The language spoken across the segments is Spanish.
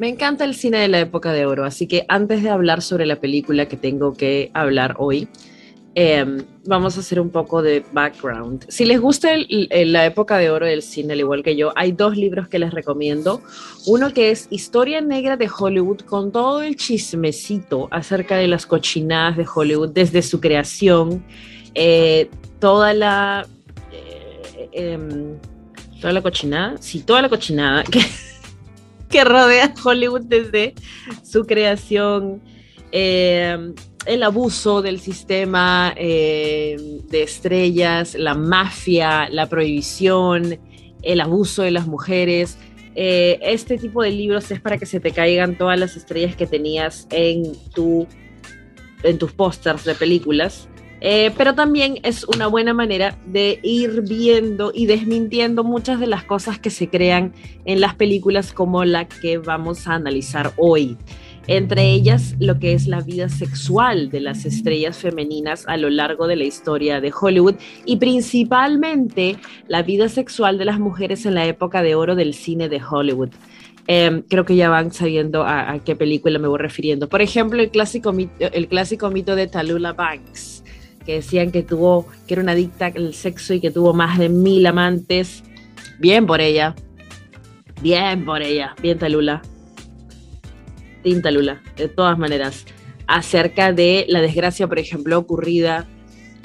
Me encanta el cine de la época de oro, así que antes de hablar sobre la película que tengo que hablar hoy, em, vamos a hacer un poco de background. Si les gusta la época de oro del cine, al igual que yo, hay dos libros que les recomiendo. Uno que es Historia Negra de Hollywood, con todo el chismecito acerca de las cochinadas de Hollywood desde su creación, eh, toda la... Eh, em, toda la cochinada, sí, toda la cochinada que que rodea Hollywood desde su creación, eh, el abuso del sistema eh, de estrellas, la mafia, la prohibición, el abuso de las mujeres. Eh, este tipo de libros es para que se te caigan todas las estrellas que tenías en, tu, en tus pósters de películas. Eh, pero también es una buena manera de ir viendo y desmintiendo muchas de las cosas que se crean en las películas como la que vamos a analizar hoy. Entre ellas, lo que es la vida sexual de las estrellas femeninas a lo largo de la historia de Hollywood y principalmente la vida sexual de las mujeres en la época de oro del cine de Hollywood. Em, creo que ya van sabiendo a, qué película me voy refiriendo. Por ejemplo, el clásico, el clásico mito de Talula Banks que decían que tuvo, que era una adicta al sexo y que tuvo más de mil amantes. Bien por ella. Bien por ella. Bien Talula. Tinta Lula, de todas maneras. Acerca de la desgracia, por ejemplo, ocurrida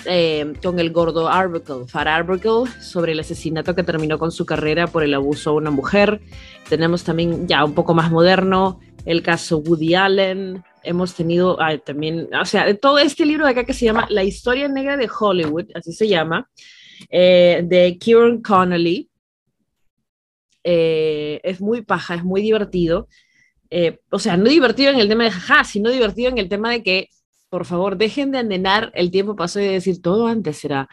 eh, con el gordo Arbuckle, Fat Arbuckle, sobre el asesinato que terminó con su carrera por el abuso a una mujer. Tenemos también ya un poco más moderno el caso Woody Allen, hemos tenido también, o sea, de todo este libro de acá que se llama La historia negra de Hollywood, así se llama, eh, de Kieran Connolly. Eh, es muy paja, es muy divertido. Eh, o sea, no divertido en el tema de jaja, sino divertido en el tema de que, por favor, dejen de andenar el tiempo pasó y de decir todo antes era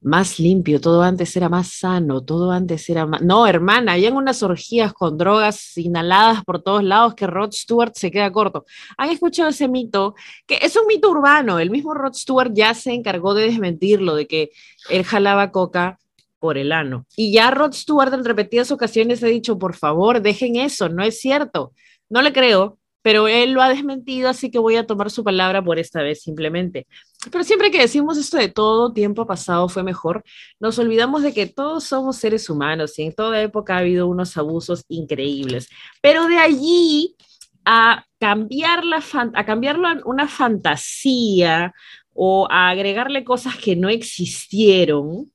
más limpio, todo antes era más sano, todo antes era más... No, hermana, habían unas orgías con drogas inhaladas por todos lados que Rod Stewart se queda corto. ¿Han escuchado ese mito? Que es un mito urbano, el mismo Rod Stewart ya se encargó de desmentirlo, de que él jalaba coca por el ano. Y ya Rod Stewart en repetidas ocasiones ha dicho, por favor, dejen eso, no es cierto. No le creo, pero él lo ha desmentido, así que voy a tomar su palabra por esta vez simplemente. Pero siempre que decimos esto de todo tiempo pasado fue mejor, nos olvidamos de que todos somos seres humanos y en toda época ha habido unos abusos increíbles. Pero de allí a cambiar, la a cambiarlo a una fantasía o a agregarle cosas que no existieron,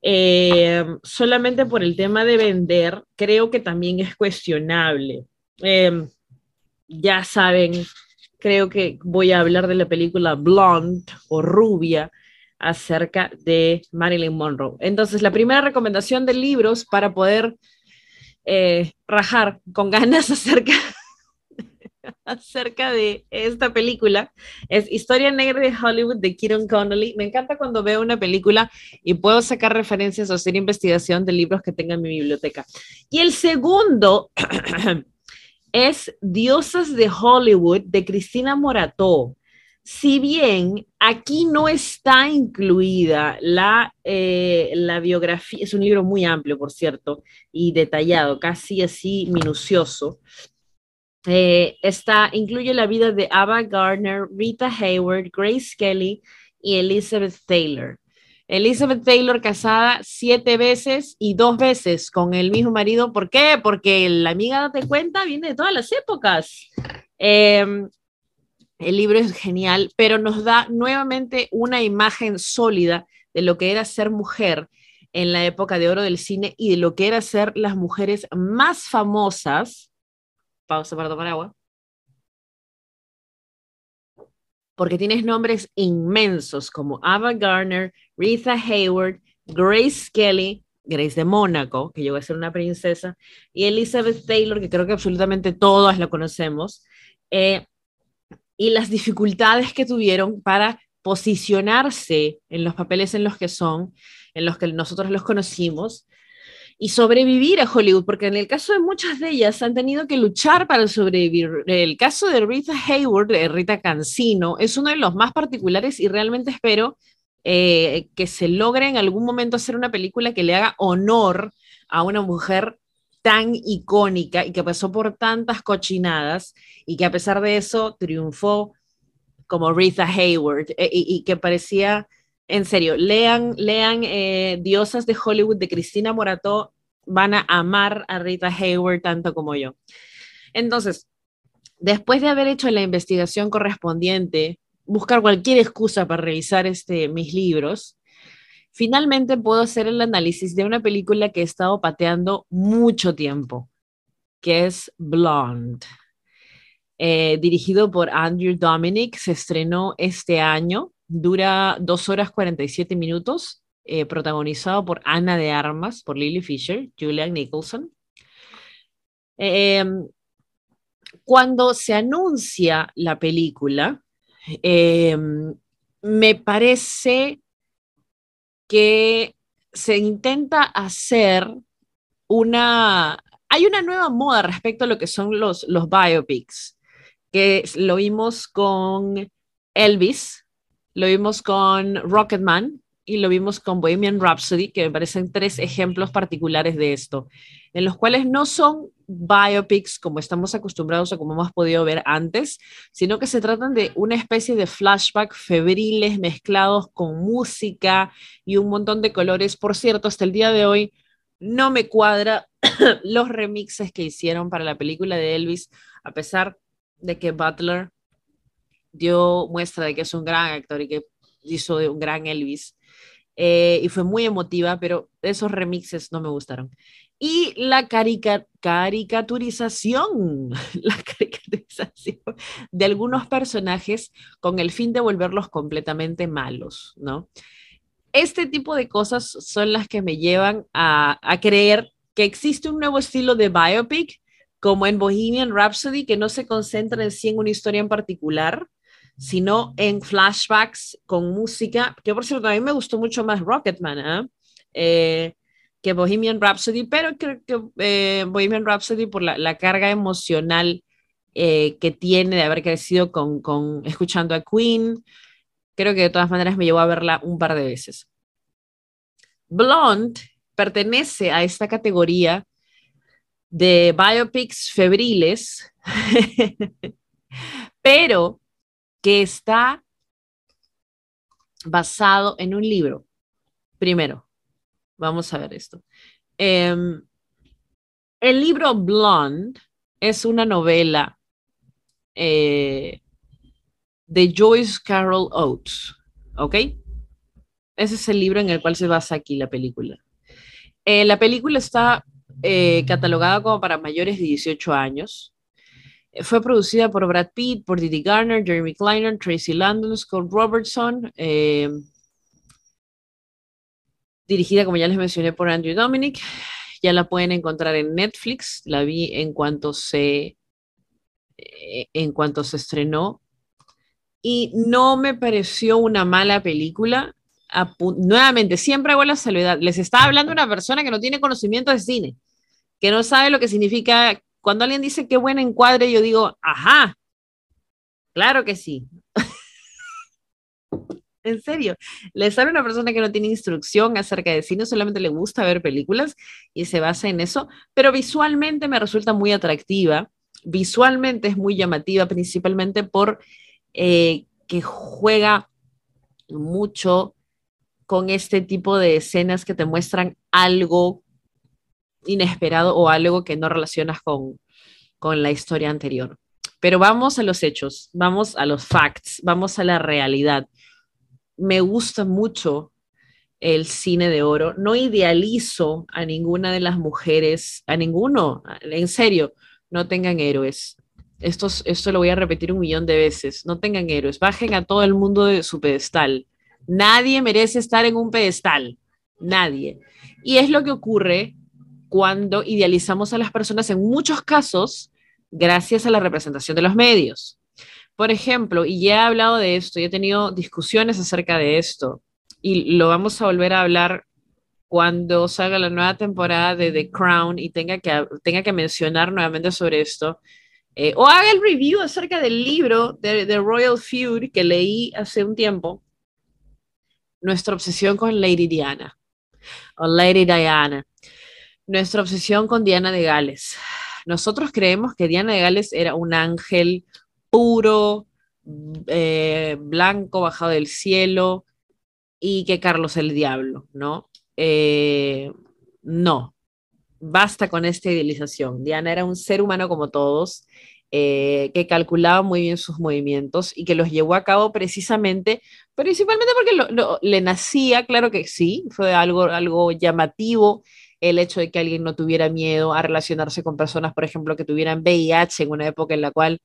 eh, solamente por el tema de vender, creo que también es cuestionable. Eh, ya saben, creo que voy a hablar de la película Blonde o Rubia acerca de Marilyn Monroe. Entonces, la primera recomendación de libros para poder eh, rajar con ganas acerca, acerca de esta película es Historia Negra de Hollywood de Kieran Connolly. Me encanta cuando veo una película y puedo sacar referencias o hacer investigación de libros que tenga en mi biblioteca. Y el segundo es Diosas de Hollywood de Cristina Morató. Si bien aquí no está incluida la, eh, la biografía, es un libro muy amplio, por cierto, y detallado, casi así minucioso. Eh, está, incluye la vida de Ava Gardner, Rita Hayward, Grace Kelly y Elizabeth Taylor. Elizabeth Taylor casada siete veces y dos veces con el mismo marido. ¿Por qué? Porque la amiga, date cuenta, viene de todas las épocas. Em, el libro es genial, pero nos da nuevamente una imagen sólida de lo que era ser mujer en la época de oro del cine y de lo que era ser las mujeres más famosas. Pausa para tomar agua porque tienes nombres inmensos como Ava Garner, Rita Hayward, Grace Kelly, Grace de Mónaco, que llegó a ser una princesa, y Elizabeth Taylor, que creo que absolutamente todas la conocemos, eh, y las dificultades que tuvieron para posicionarse en los papeles en los que son, en los que nosotros los conocimos, y sobrevivir a Hollywood, porque en el caso de muchas de ellas han tenido que luchar para sobrevivir. El caso de Rita Hayward, de Rita Cancino, es uno de los más particulares y realmente espero eh, que se logre en algún momento hacer una película que le haga honor a una mujer tan icónica y que pasó por tantas cochinadas y que a pesar de eso triunfó como Rita Hayward eh, y, que parecía, en serio, lean, lean eh, Diosas de Hollywood de Cristina Morató, van a amar a Rita Hayward tanto como yo. Entonces, después de haber hecho la investigación correspondiente, buscar cualquier excusa para revisar este, mis libros, finalmente puedo hacer el análisis de una película que he estado pateando mucho tiempo, que es Blonde. Eh, dirigido por Andrew Dominic, se estrenó este año, dura dos horas 47 minutos, eh, protagonizado por Ana de Armas, por Lily Fisher, Julian Nicholson. Em, cuando se anuncia la película, em, me parece que se intenta hacer una... Hay una nueva moda respecto a lo que son los, los biopics, que lo vimos con Elvis, lo vimos con Rocketman y lo vimos con Bohemian Rhapsody, que me parecen tres ejemplos particulares de esto, en los cuales no son biopics como estamos acostumbrados o como hemos podido ver antes, sino que se tratan de una especie de flashback febriles mezclados con música y un montón de colores. Por cierto, hasta el día de hoy no me cuadra los remixes que hicieron para la película de Elvis, a pesar de que Butler dio muestra de que es un gran actor y que hizo un gran Elvis. Eh, y fue muy emotiva, pero esos remixes no me gustaron. Y la caricaturización, la caricaturización de algunos personajes con el fin de volverlos completamente malos, ¿no? Este tipo de cosas son las que me llevan a, a creer que existe un nuevo estilo de biopic, como en Bohemian Rhapsody, que no se concentra en sí en una historia en particular, sino en flashbacks con música, que por cierto a mí me gustó mucho más Rocketman ¿eh? eh que Bohemian Rhapsody, pero creo que eh, Bohemian Rhapsody por la, carga emocional que tiene de haber crecido con, con, escuchando a Queen, creo que de todas maneras me llevó a verla un par de veces. Blonde pertenece a esta categoría de biopics febriles, pero que está basado en un libro. Primero, vamos a ver esto. Em, el libro Blonde es una novela eh, de Joyce Carol Oates, ¿ok? Ese es el libro en el cual se basa aquí la película. Eh, la película está eh, catalogada como para mayores de 18 años. Fue producida por Brad Pitt, por Didi Garner, Jeremy Kleiner, Tracy Landon, Scott Robertson. Eh, dirigida, como ya les mencioné, por Andrew Dominic. Ya la pueden encontrar en Netflix. La vi en cuanto se, eh, en cuanto se estrenó. Y no me pareció una mala película. Nuevamente, siempre hago la salvedad. Les está hablando una persona que no tiene conocimiento de cine, que no sabe lo que significa cuando alguien dice qué buen encuadre, yo digo, ajá, claro que sí. en serio, le sale una persona que no tiene instrucción acerca de cine, solamente le gusta ver películas y se basa en eso, pero visualmente me resulta muy atractiva. Visualmente es muy llamativa, principalmente por eh, que juega mucho con este tipo de escenas que te muestran algo inesperado o algo que no relacionas con, con la historia anterior. Pero vamos a los hechos, vamos a los facts, vamos a la realidad. Me gusta mucho el cine de oro. No idealizo a ninguna de las mujeres, a ninguno, en serio, no tengan héroes. Esto, esto lo voy a repetir un millón de veces. No tengan héroes, bajen a todo el mundo de su pedestal. Nadie merece estar en un pedestal, nadie. Y es lo que ocurre cuando idealizamos a las personas en muchos casos gracias a la representación de los medios. Por ejemplo, y ya he hablado de esto, y he tenido discusiones acerca de esto, y lo vamos a volver a hablar cuando salga la nueva temporada de The Crown y tenga que, tenga que mencionar nuevamente sobre esto, eh, o haga el review acerca del libro de, de Royal Feud que leí hace un tiempo, Nuestra obsesión con Lady Diana, o Lady Diana. Nuestra obsesión con Diana de Gales. Nosotros creemos que Diana de Gales era un ángel puro, eh, blanco, bajado del cielo, y que Carlos el diablo, ¿no? Eh, no, basta con esta idealización. Diana era un ser humano como todos, eh, que calculaba muy bien sus movimientos y que los llevó a cabo precisamente, principalmente porque le nacía, claro que sí, fue algo, algo llamativo el hecho de que alguien no tuviera miedo a relacionarse con personas, por ejemplo, que tuvieran VIH en una época en la cual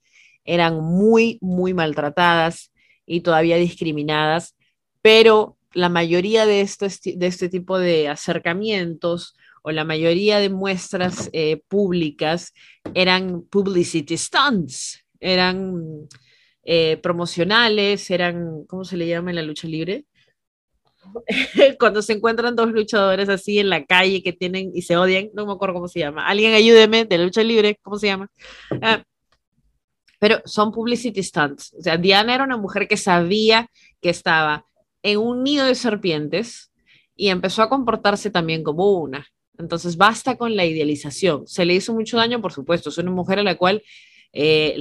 eran muy, muy maltratadas y todavía discriminadas, pero la mayoría de, de este tipo de acercamientos o la mayoría de muestras eh, públicas eran publicity stunts, eran eh, promocionales, eran, ¿cómo se le llama en la lucha libre? Cuando se encuentran dos luchadores así en la calle que tienen y se odian, no me acuerdo cómo se llama. Alguien ayúdeme de lucha libre, ¿cómo se llama? Ah, pero son publicity stunts. O sea, Diana era una mujer que sabía que estaba en un nido de serpientes y empezó a comportarse también como una. Entonces, basta con la idealización. Se le hizo mucho daño, por supuesto. Es una mujer a la cual, eh,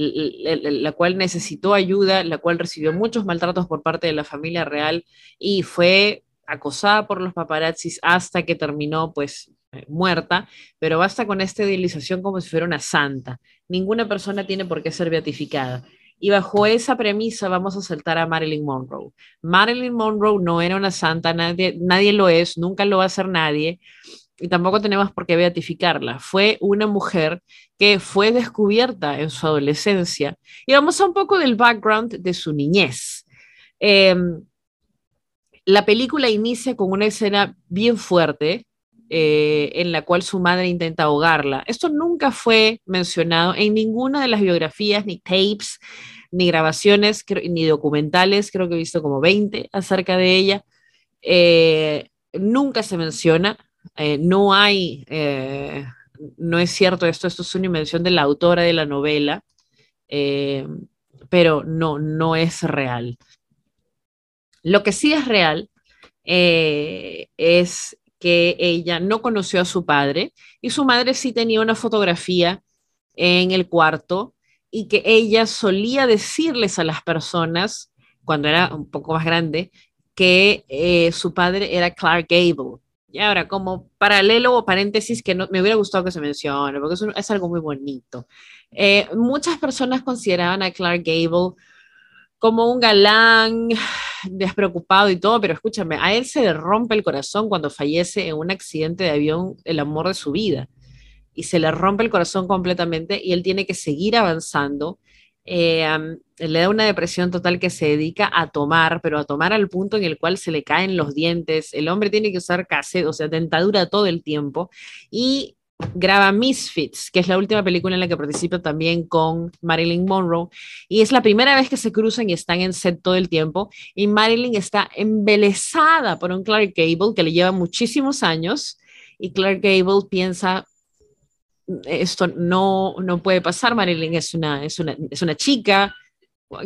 la, cual necesitó ayuda, la cual recibió muchos maltratos por parte de la familia real y fue acosada por los paparazzis hasta que terminó, pues, eh, muerta. Pero basta con esta idealización como si fuera una santa. Ninguna persona tiene por qué ser beatificada. Y bajo esa premisa vamos a saltar a Marilyn Monroe. Marilyn Monroe no era una santa, nadie, nadie lo es, nunca lo va a ser nadie y tampoco tenemos por qué beatificarla. Fue una mujer que fue descubierta en su adolescencia. Y vamos a un poco del background de su niñez. Em, la película inicia con una escena bien fuerte eh, en la cual su madre intenta ahogarla. Esto nunca fue mencionado en ninguna de las biografías, ni tapes, ni grabaciones, ni documentales, creo que he visto como 20 acerca de ella. Eh, nunca se menciona, eh, no hay, eh, no es cierto esto, esto es una invención de la autora de la novela, eh, pero no, no es real. Lo que sí es real es que ella no conoció a su padre y su madre sí tenía una fotografía en el cuarto y que ella solía decirles a las personas, cuando era un poco más grande, que su padre era Clark Gable. Y ahora, como paralelo o paréntesis que no, me hubiera gustado que se mencione, porque es, algo muy bonito. Eh, muchas personas consideraban a Clark Gable como un galán despreocupado y todo, pero escúchame, a él se le rompe el corazón cuando fallece en un accidente de avión el amor de su vida. Y se le rompe el corazón completamente y él tiene que seguir avanzando eh, le da una depresión total que se dedica a tomar, pero a tomar al punto en el cual se le caen los dientes. El hombre tiene que usar cassette, o sea, dentadura todo el tiempo. Y graba Misfits, que es la última película en la que participa también con Marilyn Monroe. Y es la primera vez que se cruzan y están en set todo el tiempo. Y Marilyn está embelesada por un Clark Gable que le lleva muchísimos años. Y Clark Gable piensa, esto no, no puede pasar. Marilyn es una, es una, es una chica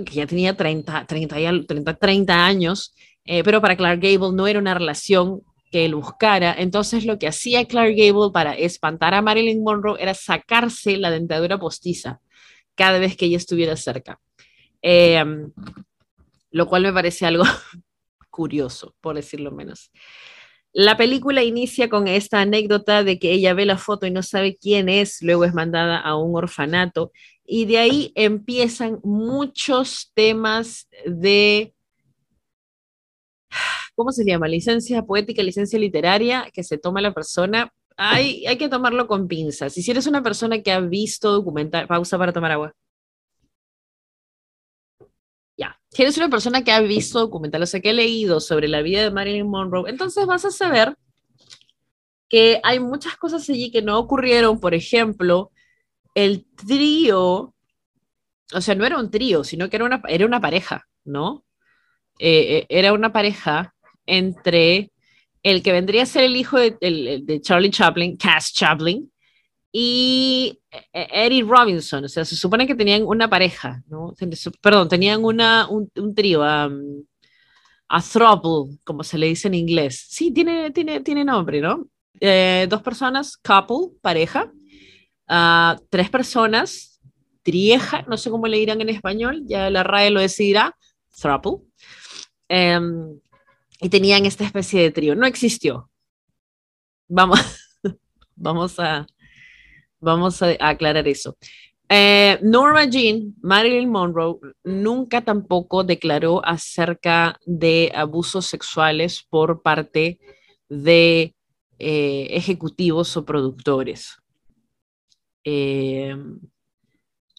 que ya tenía 30, 30, 30, 30 años, eh, pero para Clark Gable no era una relación que él buscara. Entonces lo que hacía Clark Gable para espantar a Marilyn Monroe era sacarse la dentadura postiza cada vez que ella estuviera cerca. Eh, lo cual me parece algo curioso, por decirlo menos. La película inicia con esta anécdota de que ella ve la foto y no sabe quién es, luego es mandada a un orfanato y de ahí empiezan muchos temas de, ¿cómo se llama? Licencia poética, licencia literaria que se toma la persona. Hay, hay que tomarlo con pinzas. Y si eres una persona que ha visto documental, pausa para tomar agua. Si eres una persona que ha visto documentales, o sea, que ha leído sobre la vida de Marilyn Monroe, entonces vas a saber que hay muchas cosas allí que no ocurrieron. Por ejemplo, el trío, o sea, no era un trío, sino que era una, era una pareja, ¿no? Eh, eh, era una pareja entre el que vendría a ser el hijo de, de Charlie Chaplin, Cass Chaplin, y eh, Eddie Robinson, o sea, se supone que tenían una pareja, ¿no? Perdón, tenían una, un, trío, um, a throuple, como se le dice en inglés. Sí, tiene, tiene, tiene nombre, ¿no? eh, dos personas, couple, pareja, uh, tres personas, trieja, no sé cómo le dirán en español, ya la RAE lo decidirá, throuple, um, y tenían esta especie de trío. No existió. Vamos, vamos, a, vamos a aclarar eso. Eh, Norma Jean, Marilyn Monroe, nunca tampoco declaró acerca de abusos sexuales por parte de eh, ejecutivos o productores. Eh,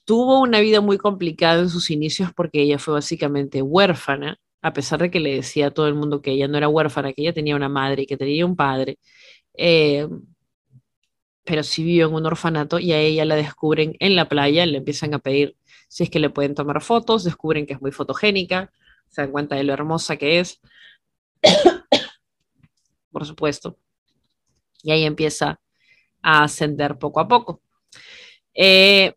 tuvo una vida muy complicada en sus inicios porque ella fue básicamente huérfana, a pesar de que le decía a todo el mundo que ella no era huérfana, que ella tenía una madre y que tenía un padre pero sí vivió en un orfanato y a ella la descubren en la playa, le empiezan a pedir si es que le pueden tomar fotos, descubren que es muy fotogénica, se dan cuenta de lo hermosa que es, por supuesto, y ahí empieza a ascender poco a poco. Eh,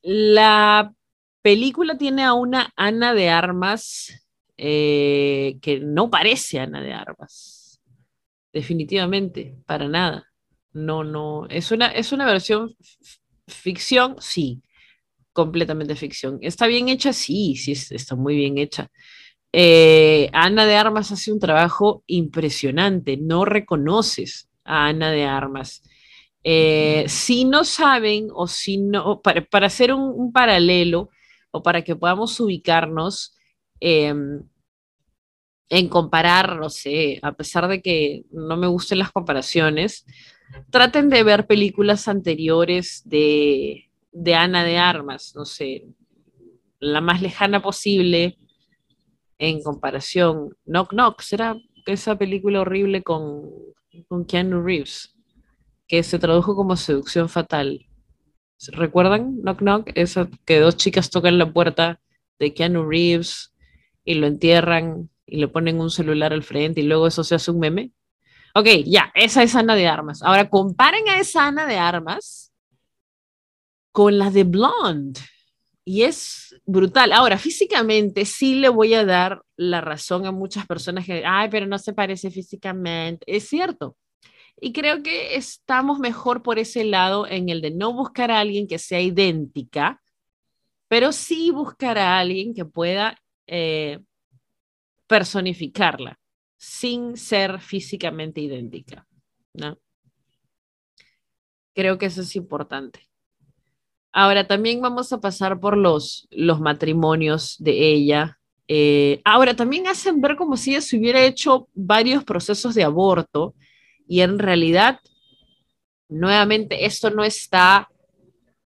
la película tiene a una Ana de Armas eh, que no parece Ana de Armas, definitivamente, para nada. No, no. Es una, es una versión ficción, sí. Completamente ficción. ¿Está bien hecha? Sí, sí, está muy bien hecha. Eh, Ana de Armas hace un trabajo impresionante. No reconoces a Ana de Armas. Eh, si no saben o si no, para, hacer un, paralelo o para que podamos ubicarnos em, en comparar, no sé, a pesar de que no me gusten las comparaciones, traten de ver películas anteriores de, Ana de Armas, no sé, la más lejana posible en comparación. Knock Knock, será esa película horrible con, con Keanu Reeves, que se tradujo como Seducción Fatal. ¿Recuerdan Knock Knock? Esa que dos chicas tocan la puerta de Keanu Reeves y lo entierran y le ponen un celular al frente y luego eso se hace un meme. Ok, ya, esa es Ana de Armas. Ahora comparen a esa Ana de Armas con la de Blonde. Y es brutal. Ahora, físicamente sí le voy a dar la razón a muchas personas que, ay, pero no se parece físicamente. Es cierto. Y creo que estamos mejor por ese lado en el de no buscar a alguien que sea idéntica, pero sí buscar a alguien que pueda eh, personificarla sin ser físicamente idéntica, ¿no? Creo que eso es importante. Ahora también vamos a pasar por los, los matrimonios de ella. Eh, ahora también hacen ver como si ella se hubiera hecho varios procesos de aborto y en realidad, nuevamente, esto no está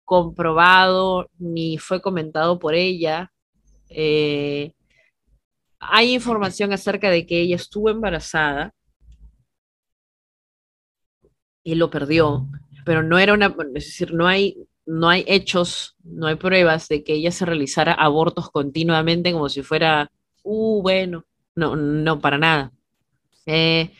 comprobado ni fue comentado por ella. Eh, hay información acerca de que ella estuvo embarazada y lo perdió, pero no era una, es decir, no hay, no hay hechos, no hay pruebas de que ella se realizara abortos continuamente como si fuera, uh, bueno, no, no, para nada. Eh,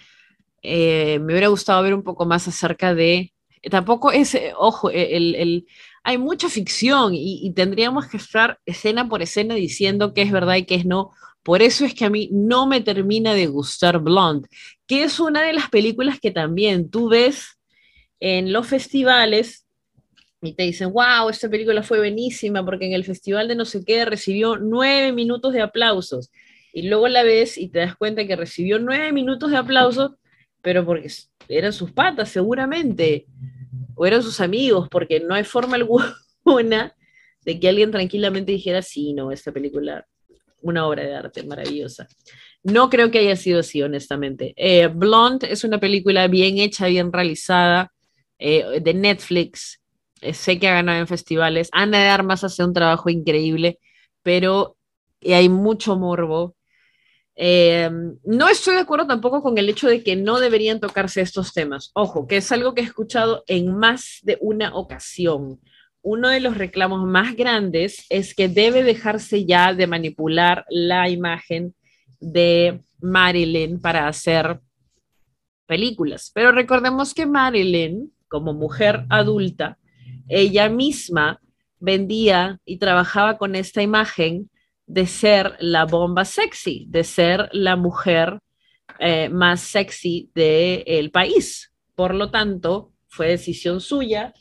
eh, me hubiera gustado ver un poco más acerca de, tampoco es, ojo, el, hay mucha ficción y, y, tendríamos que estar escena por escena diciendo qué es verdad y qué es no, por eso es que a mí no me termina de gustar Blonde, que es una de las películas que también tú ves en los festivales y te dicen, wow, esta película fue buenísima porque en el festival de no sé qué recibió nueve minutos de aplausos. Y luego la ves y te das cuenta que recibió nueve minutos de aplausos, pero porque eran sus patas seguramente, o eran sus amigos, porque no hay forma alguna de que alguien tranquilamente dijera, sí, no, esta película una obra de arte maravillosa. No creo que haya sido así, honestamente. Eh, Blonde es una película bien hecha, bien realizada, eh, de Netflix. Eh, sé que ha ganado en festivales. Ana de Armas hace un trabajo increíble, pero hay mucho morbo. no estoy de acuerdo tampoco con el hecho de que no deberían tocarse estos temas. Ojo, que es algo que he escuchado en más de una ocasión uno de los reclamos más grandes es que debe dejarse ya de manipular la imagen de Marilyn para hacer películas. Pero recordemos que Marilyn, como mujer adulta, ella misma vendía y trabajaba con esta imagen de ser la bomba sexy, de ser la mujer eh, más sexy del país. Por lo tanto, fue decisión suya.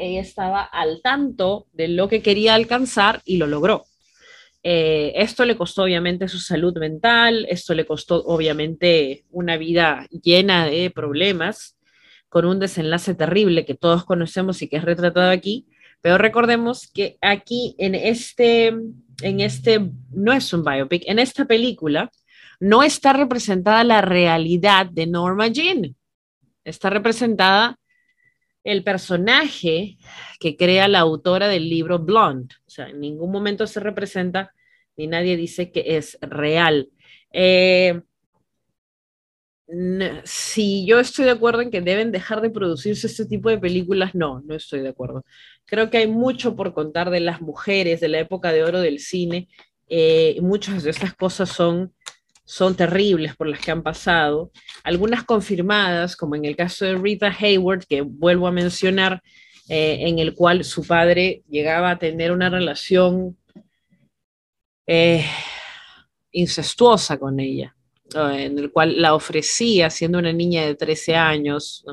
Ella estaba al tanto de lo que quería alcanzar y lo logró. Eh, esto le costó obviamente su salud mental, esto le costó obviamente una vida llena de problemas, con un desenlace terrible que todos conocemos y que es retratado aquí, pero recordemos que aquí en este, en este, no es un biopic, en esta película no está representada la realidad de Norma Jean, está representada el personaje que crea la autora del libro Blonde. O sea, en ningún momento se representa ni nadie dice que es real. Eh, si yo estoy de acuerdo en que deben dejar de producirse este tipo de películas, no, no estoy de acuerdo. Creo que hay mucho por contar de las mujeres de la época de oro del cine. Eh, muchas de estas cosas son, son terribles por las que han pasado. Algunas confirmadas, como en el caso de Rita Hayward, que vuelvo a mencionar, eh, en el cual su padre llegaba a tener una relación eh, incestuosa con ella en el cual la ofrecía siendo una niña de 13 años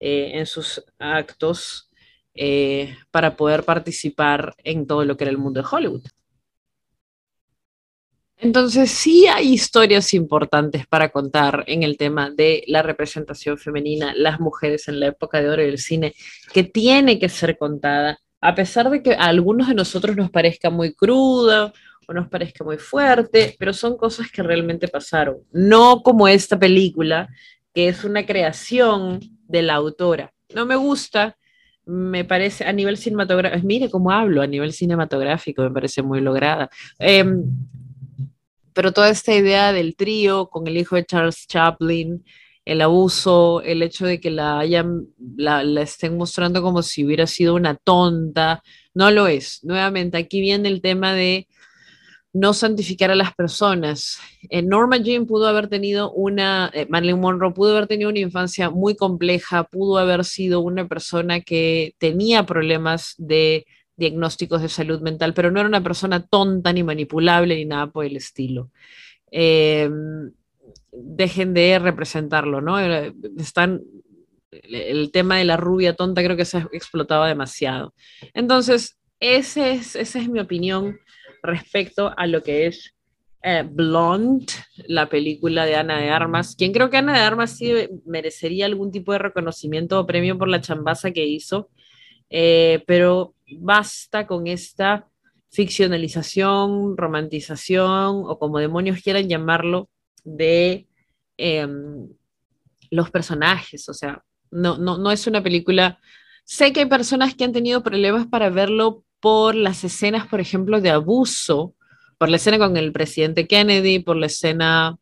eh, en sus actos para poder participar en todo lo que era el mundo de Hollywood. Entonces sí hay historias importantes para contar en el tema de la representación femenina, las mujeres en la época de oro del cine, que tiene que ser contada, a pesar de que a algunos de nosotros nos parezca muy cruda o nos parezca muy fuerte, pero son cosas que realmente pasaron. No como esta película, que es una creación de la autora. No me gusta, me parece a nivel cinematográfico, mire cómo hablo, a nivel cinematográfico me parece muy lograda. Em, pero toda esta idea del trío con el hijo de Charles Chaplin, el abuso, el hecho de que la hayan, la, la, estén mostrando como si hubiera sido una tonta, no lo es. Nuevamente, aquí viene el tema de no santificar a las personas. Eh, Norma Jean pudo haber tenido una, eh, Marilyn Monroe pudo haber tenido una infancia muy compleja, pudo haber sido una persona que tenía problemas de diagnósticos de salud mental, pero no era una persona tonta ni manipulable ni nada por el estilo. Em, dejen de representarlo, ¿no? Eh, están, el tema de la rubia tonta creo que se ha explotado demasiado. Entonces, es, esa es mi opinión respecto a lo que es eh, Blonde, la película de Ana de Armas, quien creo que Ana de Armas sí merecería algún tipo de reconocimiento o premio por la chambaza que hizo, eh, pero basta con esta ficcionalización, romantización o como demonios quieran llamarlo, de em, los personajes, o sea, no, no, no es una película... Sé que hay personas que han tenido problemas para verlo por las escenas, por ejemplo, de abuso, por la escena con el presidente Kennedy, por la escena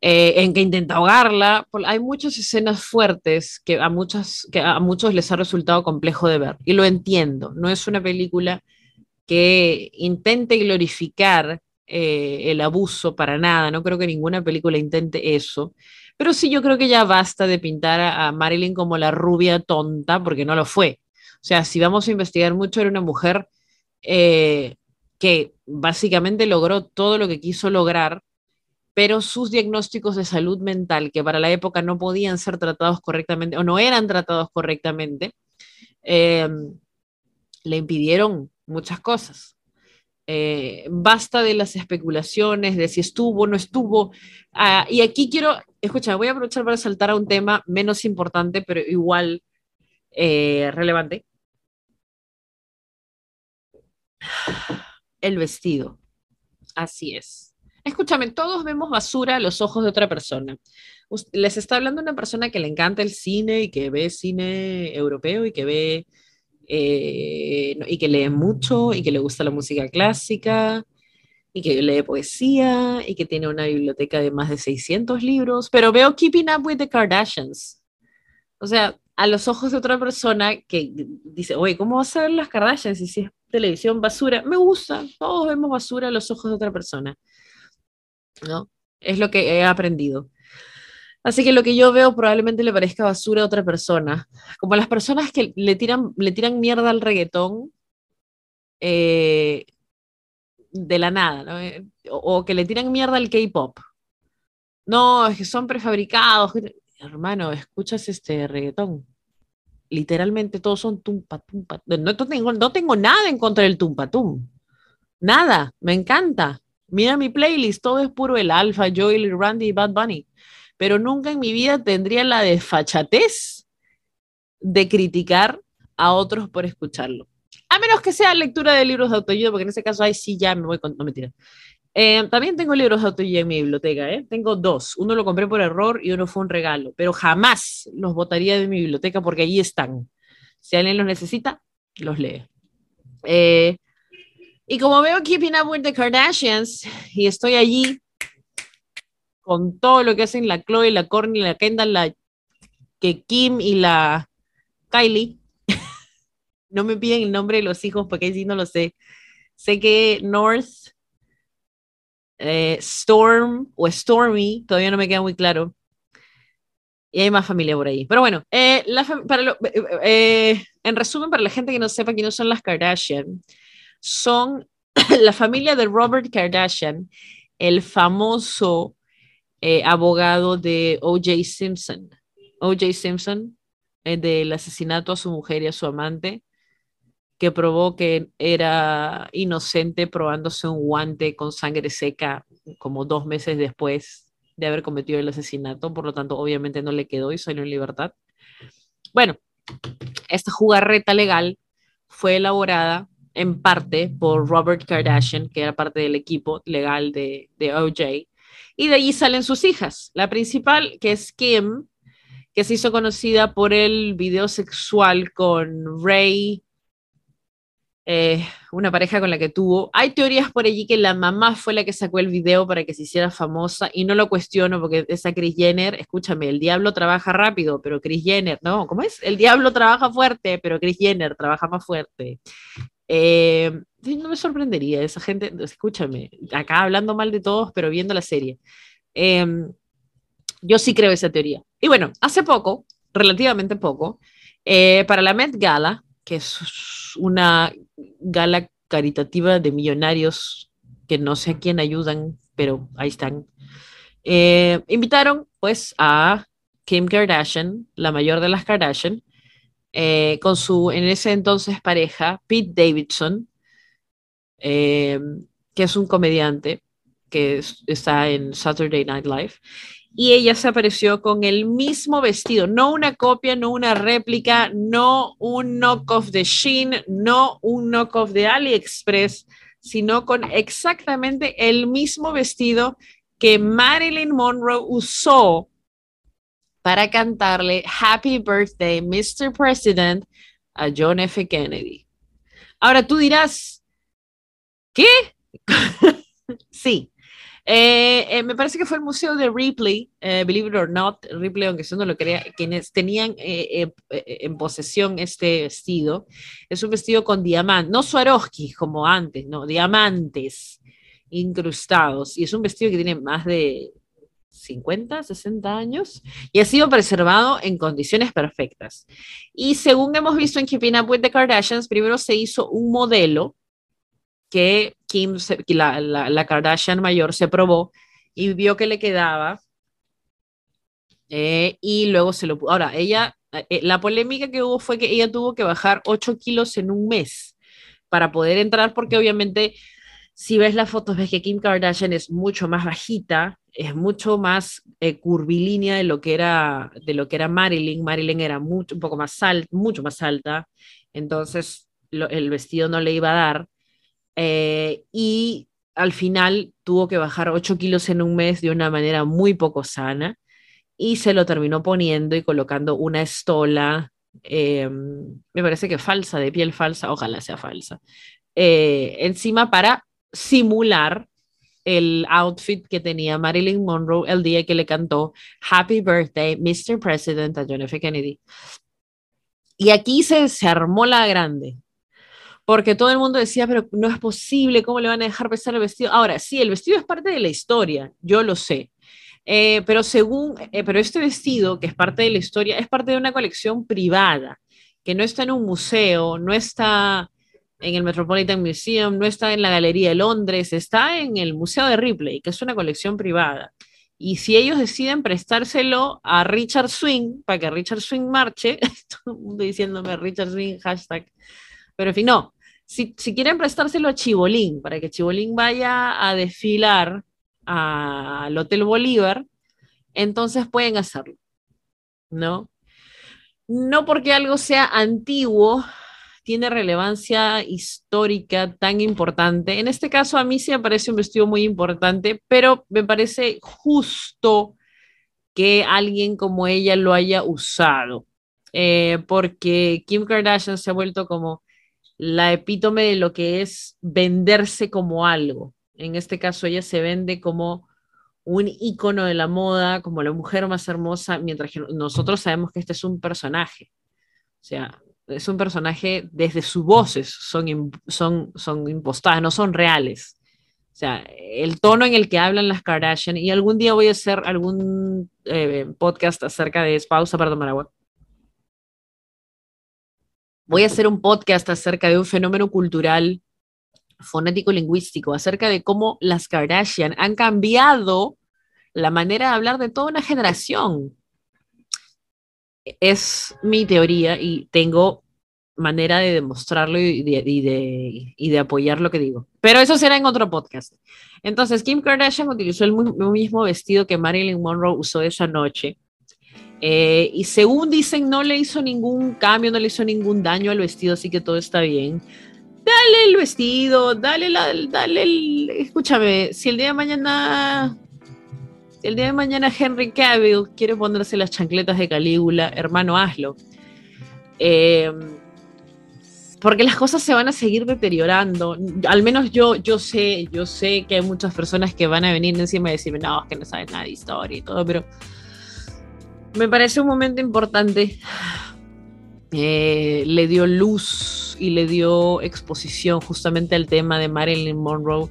eh, en que intenta ahogarla. hay muchas escenas fuertes que a, muchas, que a muchos les ha resultado complejo de ver. Y lo entiendo, no es una película que intente glorificar eh, el abuso para nada, no creo que ninguna película intente eso. Pero sí, yo creo que ya basta de pintar a Marilyn como la rubia tonta, porque no lo fue. O sea, si vamos a investigar mucho, era una mujer eh, que básicamente logró todo lo que quiso lograr, pero sus diagnósticos de salud mental, que para la época no podían ser tratados correctamente o no eran tratados correctamente, eh, le impidieron muchas cosas. Eh, basta de las especulaciones de si estuvo o no estuvo. Ah, y aquí quiero, escucha, voy a aprovechar para saltar a un tema menos importante, pero igual relevante, el vestido. Así es. Escúchame, todos vemos basura a los ojos de otra persona. Les está hablando una persona que le encanta el cine y que ve cine europeo y que ve eh, y que lee mucho y que le gusta la música clásica y que lee poesía y que tiene una biblioteca de más de 600 libros, pero veo Keeping Up with the Kardashians. O sea, a los ojos de otra persona que dice, oye, ¿cómo vas a ver las Kardashians si es televisión basura? Me gusta, todos vemos basura a los ojos de otra persona. ¿No? Es lo que he aprendido. Así que lo que yo veo probablemente le parezca basura a otra persona. Como las personas que le tiran, le tiran mierda al reggaetón eh, de la nada, ¿no? Eh, o, que le tiran mierda al K-pop. No, es que son prefabricados hermano, escuchas este reggaetón. Literalmente todos son tumpa, tumpa. No, tengo, no tengo nada en contra del tumpa, tum. Nada, me encanta. Mira mi playlist, todo es puro el Alfa, Joel, Randy y Bad Bunny. Pero nunca en mi vida tendría la desfachatez de criticar a otros por escucharlo. A menos que sea lectura de libros de autoayuda, porque en ese caso ahí sí ya me voy con... No, mentira. Eh, también tengo libros de autoayuda en mi biblioteca, ¿eh? Tengo dos. Uno lo compré por error y uno fue un regalo, pero jamás los botaría de mi biblioteca porque allí están. Si alguien los necesita, los lee. Eh, y como veo Keeping Up with the Kardashians y estoy allí con todo lo que hacen la Chloe, la Courtney, la Kendall, la que Kim y la Kylie, no me piden el nombre de los hijos porque sí no lo sé. Sé que North, eh, Storm o Stormy, todavía no me queda muy claro. Y hay más familia por ahí. Pero bueno, eh, para eh, en resumen, para la gente que no sepa quiénes son las Kardashian, son la familia de Robert Kardashian, el famoso abogado de O.J. Simpson. O.J. Simpson, del asesinato a su mujer y a su amante, que probó que era inocente probándose un guante con sangre seca como dos meses después de haber cometido el asesinato, por lo tanto obviamente no le quedó y salió en libertad. Bueno, esta jugarreta legal fue elaborada en parte por Robert Kardashian, que era parte del equipo legal de, OJ, y de allí salen sus hijas. La principal, que es Kim, que se hizo conocida por el video sexual con Ray eh, una pareja con la que tuvo. Hay teorías por allí que la mamá fue la que sacó el video para que se hiciera famosa y no lo cuestiono porque esa Chris Jenner, escúchame, el diablo trabaja rápido, pero Chris Jenner, no, ¿cómo es? El diablo trabaja fuerte, pero Chris Jenner trabaja más fuerte. Eh, no me sorprendería esa gente, escúchame, acá hablando mal de todos, pero viendo la serie. Em, yo sí creo esa teoría. Y bueno, hace poco, relativamente poco, eh, para la Met Gala, que es una gala caritativa de millonarios que no sé a quién ayudan, pero ahí están. Eh, invitaron pues a Kim Kardashian, la mayor de las Kardashian, eh, con su en ese entonces pareja, Pete Davidson, eh, que es un comediante que está en Saturday Night Live y ella se apareció con el mismo vestido, no una copia, no una réplica, no un knockoff de Shein, no un knockoff de AliExpress, sino con exactamente el mismo vestido que Marilyn Monroe usó para cantarle Happy Birthday, Mr. President, a John F. Kennedy. Ahora tú dirás, ¿qué? sí, eh, eh, me parece que fue el museo de Ripley, eh, believe it or not, Ripley, aunque eso no lo crea, quienes tenían en posesión este vestido. Es un vestido con diamantes, no Swarovski como antes, no, diamantes incrustados. Y es un vestido que tiene más de 50, 60 años y ha sido preservado en condiciones perfectas. Y según hemos visto en Keeping Up with the Kardashians, primero se hizo un modelo que Kim, la, la, Kardashian mayor, se probó y vio que le quedaba. Eh, y luego se lo Ahora, ella, eh, la polémica que hubo fue que ella tuvo que bajar 8 kilos en un mes para poder entrar, porque obviamente, si ves las fotos, ves que Kim Kardashian es mucho más bajita, es mucho más eh, curvilínea de lo que era de lo que era Marilyn. Marilyn era mucho, un poco más alta, mucho más alta, entonces el vestido no le iba a dar. Eh, y al final tuvo que bajar 8 kilos en un mes de una manera muy poco sana y se lo terminó poniendo y colocando una estola, eh, me parece que falsa, de piel falsa, ojalá sea falsa, eh, encima para simular el outfit que tenía Marilyn Monroe el día que le cantó Happy Birthday, Mr. President a John F. Kennedy. Y aquí se, se armó la grande porque todo el mundo decía, pero no es posible, ¿cómo le van a dejar pesar el vestido? Ahora, sí, el vestido es parte de la historia, yo lo sé, eh, pero según, eh, pero este vestido, que es parte de la historia, es parte de una colección privada, que no está en un museo, no está en el Metropolitan Museum, no está en la Galería de Londres, está en el Museo de Ripley, que es una colección privada. Y si ellos deciden prestárselo a Richard Swing, para que Richard Swing marche, todo el mundo diciéndome Richard Swing, hashtag, pero en fin, no, si, si quieren prestárselo a Chibolín, para que Chibolín vaya a desfilar al Hotel Bolívar, entonces pueden hacerlo, ¿no? No porque algo sea antiguo, tiene relevancia histórica tan importante. En este caso, a mí sí me parece un vestido muy importante, pero me parece justo que alguien como ella lo haya usado, eh, porque Kim Kardashian se ha vuelto como la epítome de lo que es venderse como algo. En este caso, ella se vende como un icono de la moda, como la mujer más hermosa, mientras que nosotros sabemos que este es un personaje. O sea, es un personaje desde sus voces son, son, son impostadas, no son reales. O sea, el tono en el que hablan las Kardashian, y algún día voy a hacer algún eh, podcast acerca de pausa para tomar agua. Voy a hacer un podcast acerca de un fenómeno cultural fonético-lingüístico, acerca de cómo las Kardashian han cambiado la manera de hablar de toda una generación es mi teoría y tengo manera de demostrarlo y de, de, apoyar lo que digo. Pero eso será en otro podcast. Entonces, Kim Kardashian utilizó el mismo vestido que Marilyn Monroe usó esa noche. Eh, y según dicen, no le hizo ningún cambio, no le hizo ningún daño al vestido, así que todo está bien. Dale el vestido, dale, la, dale el... Escúchame, si el día de mañana el día de mañana Henry Cavill quiere ponerse las chancletas de Calígula, hermano, hazlo. Eh, porque las cosas se van a seguir deteriorando. Al menos yo, yo sé, yo sé que hay muchas personas que van a venir encima y decirme, no, es que no saben nada de historia y todo, pero me parece un momento importante. Eh, le dio luz y le dio exposición justamente al tema de Marilyn Monroe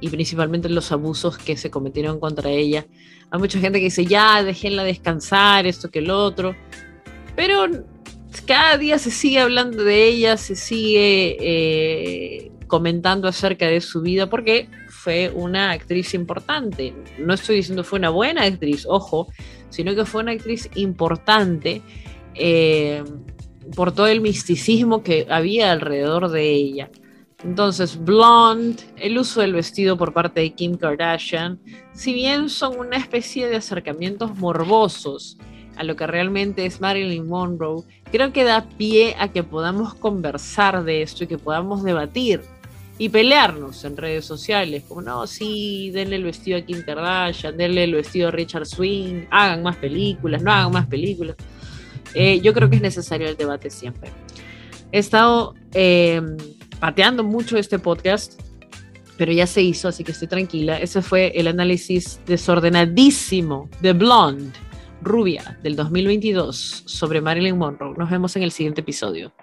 y principalmente los abusos que se cometieron contra ella. Hay mucha gente que dice, ya, déjenla descansar, esto que el otro. Pero cada día se sigue hablando de ella, se sigue eh, comentando acerca de su vida, porque fue una actriz importante. No estoy diciendo fue una buena actriz, ojo, sino que fue una actriz importante eh, por todo el misticismo que había alrededor de ella. Entonces, Blonde, el uso del vestido por parte de Kim Kardashian, si bien son una especie de acercamientos morbosos a lo que realmente es Marilyn Monroe, creo que da pie a que podamos conversar de esto y que podamos debatir y pelearnos en redes sociales, como no, sí, denle el vestido a Kim Kardashian, denle el vestido a Richard Swing, hagan más películas, no hagan más películas. Eh, yo creo que es necesario el debate siempre. He estado eh, pateando mucho este podcast, pero ya se hizo, así que estoy tranquila. Ese fue el análisis desordenadísimo de Blonde, rubia, del 2022, sobre Marilyn Monroe. Nos vemos en el siguiente episodio.